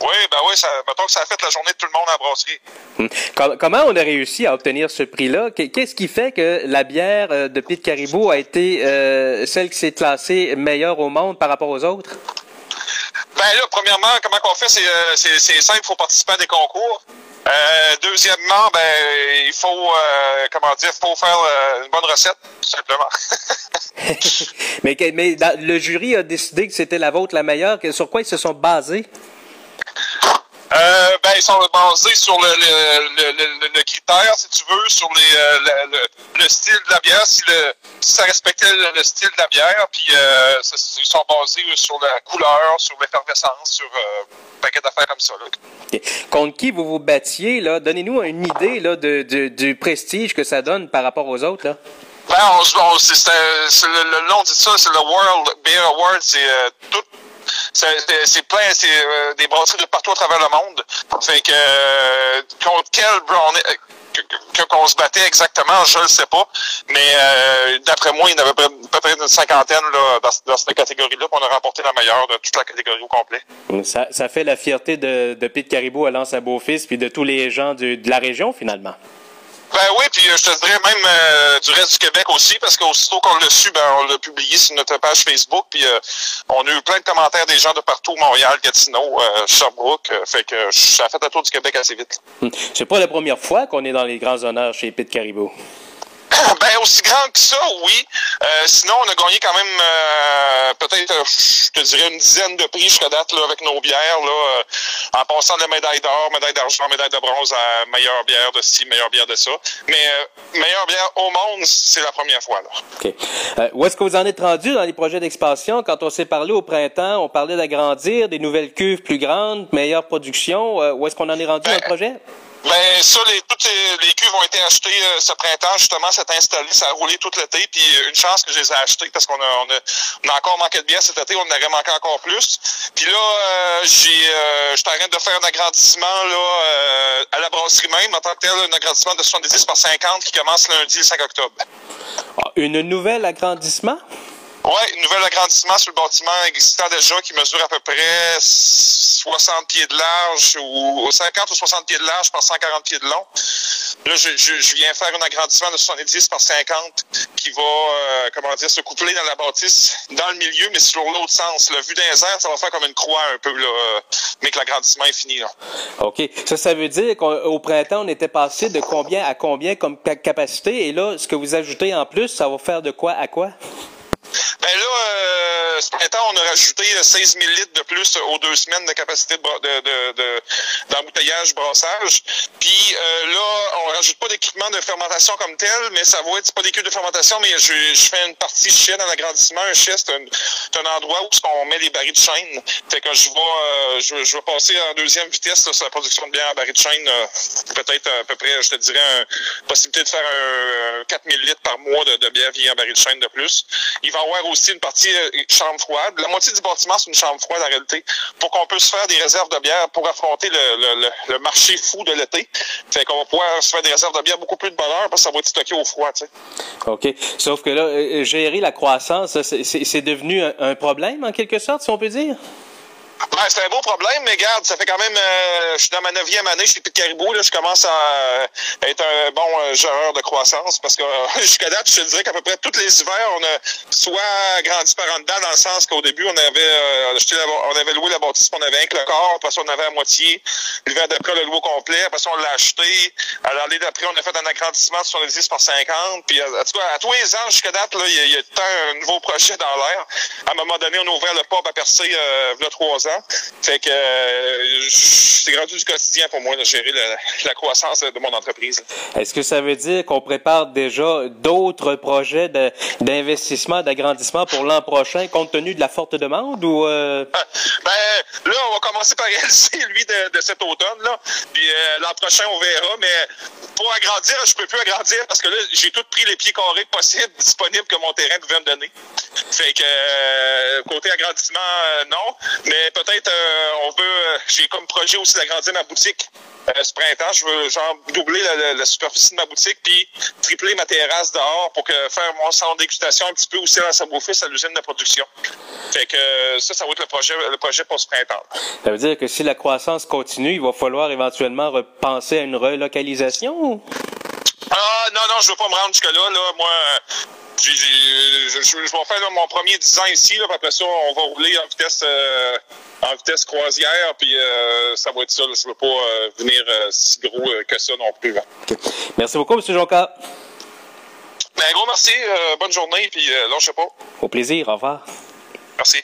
Oui, ben oui, ça, mettons que ça a fait la journée de tout le monde à la brasserie. Hmm. Comment on a réussi à obtenir ce prix-là? Qu'est-ce qui fait que la bière euh, de Pete Caribou a été euh, celle qui s'est classée meilleure au monde par rapport aux autres? Ben là, premièrement, comment qu'on fait? C'est euh, simple, il faut participer à des concours. Euh, deuxièmement, ben il faut euh, comment dire, faut faire euh, une bonne recette, tout simplement. mais, mais le jury a décidé que c'était la vôtre la meilleure. Sur quoi ils se sont basés? Euh, ben, ils sont basés sur le, le, le, le, critère, si tu veux, sur les, le, style de la bière, si, le, si ça respectait le, style de la bière, puis euh, ils sont basés sur la couleur, sur l'effervescence, sur euh, un paquet d'affaires comme ça. Là. Contre qui vous vous battiez, là? Donnez-nous une idée là, de, de, du prestige que ça donne par rapport aux autres, là. Ben, on, c'est, le, nom de ça, c'est le World Beer Award, c'est euh, c'est plein, c'est euh, des brasseries de partout à travers le monde. Fait que euh, contre quel brown qu'on se battait exactement, je ne sais pas. Mais euh, d'après moi, il y en avait peut-être une cinquantaine là, dans, cette catégorie-là. On a remporté la meilleure de toute la catégorie au complet. Ça, fait la fierté de, de Pete Caribou à Lance à Beaufils puis de tous les gens de la région, finalement. Ben oui, puis euh, je te dirais même euh, du reste du Québec aussi, parce qu'aussitôt qu'on l'a su, ben, on l'a publié sur notre page Facebook, puis euh, on a eu plein de commentaires des gens de partout, Montréal, Gatineau, Sherbrooke, fait que ça a fait un tour du Québec assez vite. Hum. C'est pas la première fois qu'on est dans les grands honneurs chez Pete Caribou. Ben, aussi grand que ça, oui. Euh, sinon, on a gagné quand même euh, peut-être, euh, je te dirais, une dizaine de prix jusqu'à date là, avec nos bières, là, en passant de la médaille d'or, médaille d'argent, médaille de bronze à meilleure bière de ci, meilleure bière de ça. Mais meilleure bière au monde, c'est la première fois. Là. OK. où est-ce que vous en êtes rendu dans les projets d'expansion? Quand on s'est parlé au printemps, on parlait d'agrandir, des nouvelles cuves plus grandes, meilleure production. où est-ce qu'on en est rendu dans le ben, projet? Ben ça, les, toutes les, cuves ont été achetées euh, ce printemps, justement, c'est installé, ça a roulé tout l'été, puis euh, une chance que je les ai achetées parce qu'on a, on a, on a encore manqué de bière cet été, on en aurait manqué encore plus. Puis là, euh, j'ai euh, je train de faire un agrandissement là à la brasserie même, en tant que tel, un agrandissement de 70 par 50 qui commence lundi le 5 octobre. Ah, une nouvelle agrandissement? Oui, nouvel agrandissement sur le bâtiment existant déjà qui mesure à peu près 60 pieds de large ou 50 ou 60 pieds de large par 140 pieds de long. Là, je, je, viens faire un agrandissement de 70 par 50 qui va, euh, comment dire, se coupler dans la bâtisse dans le milieu, mais sur l'autre sens. Le vue d'un ça va faire comme une croix un peu, là, mais que l'agrandissement est fini. Là. OK. Ça, ça veut dire qu'au printemps, on était passé de combien à combien comme capacité, et là, ce que vous ajoutez en plus, ça va faire de quoi à quoi? Ben là, euh, ce printemps, on a rajouté 16 000 litres de plus aux deux semaines de capacité d'embouteillage, de, brassage. Puis euh, là, rajoute pas d'équipement de fermentation comme tel, mais ça va être pas des cuves de fermentation, mais je, fais une partie chien dans l'agrandissement. Un chien, c'est un, endroit où on met les barils de chêne. Fait que je vais, euh, passer en deuxième vitesse sur la production de bière à barils de chêne. Euh, peut-être à peu près, je te dirais, possibilité de faire un, 4000 litres par mois de, bière via un baril de chêne de plus. Il va y avoir aussi une partie euh, chambre froide. La moitié du bâtiment, c'est une chambre froide en réalité, pour qu'on puisse faire des réserves de bière pour affronter le, le, le marché fou de l'été. Fait qu'on va pouvoir se faire des réserves de bière beaucoup plus de bonheur parce que ça va être stocké au froid, tu sais. OK. Sauf que là, euh, gérer la croissance, c'est devenu un problème en quelque sorte, si on peut dire? Ben, c'est un beau problème, mais regarde, ça fait quand même, euh, je suis dans ma neuvième année chez Pete Caribou, là, je commence à être un bon euh, géreur de croissance parce que euh, jusqu'à date, je te dirais qu'à peu près tous les hivers, on a soit grandi par en dedans, dans le sens qu'au début, on avait euh, on avait loué la bâtisse, on avait un le corps, après ça, on avait à moitié. L'hiver d'après, on l'a loué complet, après ça, on l'a acheté. Alors, l'année d'après, on a fait un agrandissement de 70 par 50. Puis, à, à, tous les ans, jusqu'à date, il y a, tout un nouveau projet dans l'air. À un moment donné, on a ouvert le pub à euh, il y. Fait que euh, c'est rendu du quotidien pour moi de gérer la, croissance de mon entreprise. Est-ce que ça veut dire qu'on prépare déjà d'autres projets d'investissement, d'agrandissement pour l'an prochain, compte tenu de la forte demande ou euh... Ben là, on va commencer par réaliser lui de, de cet automne là. Puis euh, l'an prochain, on verra. Mais pour agrandir, je peux plus agrandir parce que là, j'ai tout pris les pieds carrés possibles disponibles que mon terrain pouvait me donner. Fait que euh, côté agrandissement, non. Mais peut-être euh, on veut, j'ai comme projet aussi d'agrandir ma boutique Euh, ce printemps, je veux genre doubler la, superficie de ma boutique puis tripler ma terrasse dehors pour que faire mon centre dégustation un petit peu aussi dans sa à l'usine de production. Fait que ça, ça va être le projet, le projet pour ce printemps. Ça veut dire que si la croissance continue, il va falloir éventuellement repenser à une relocalisation? Ah non, non, je veux pas me rendre jusque-là. Là. Moi, je, je, vais faire mon premier 10 ans ici, là, puis après ça, on va rouler en vitesse euh, en vitesse croisière, puis euh, ça va être ça. Là. Je veux pas euh, venir si gros que ça non plus. Merci beaucoup, M. Jonca. Ben, gros merci, bonne journée, puis là, je sais pas. Au plaisir, au revoir. Merci.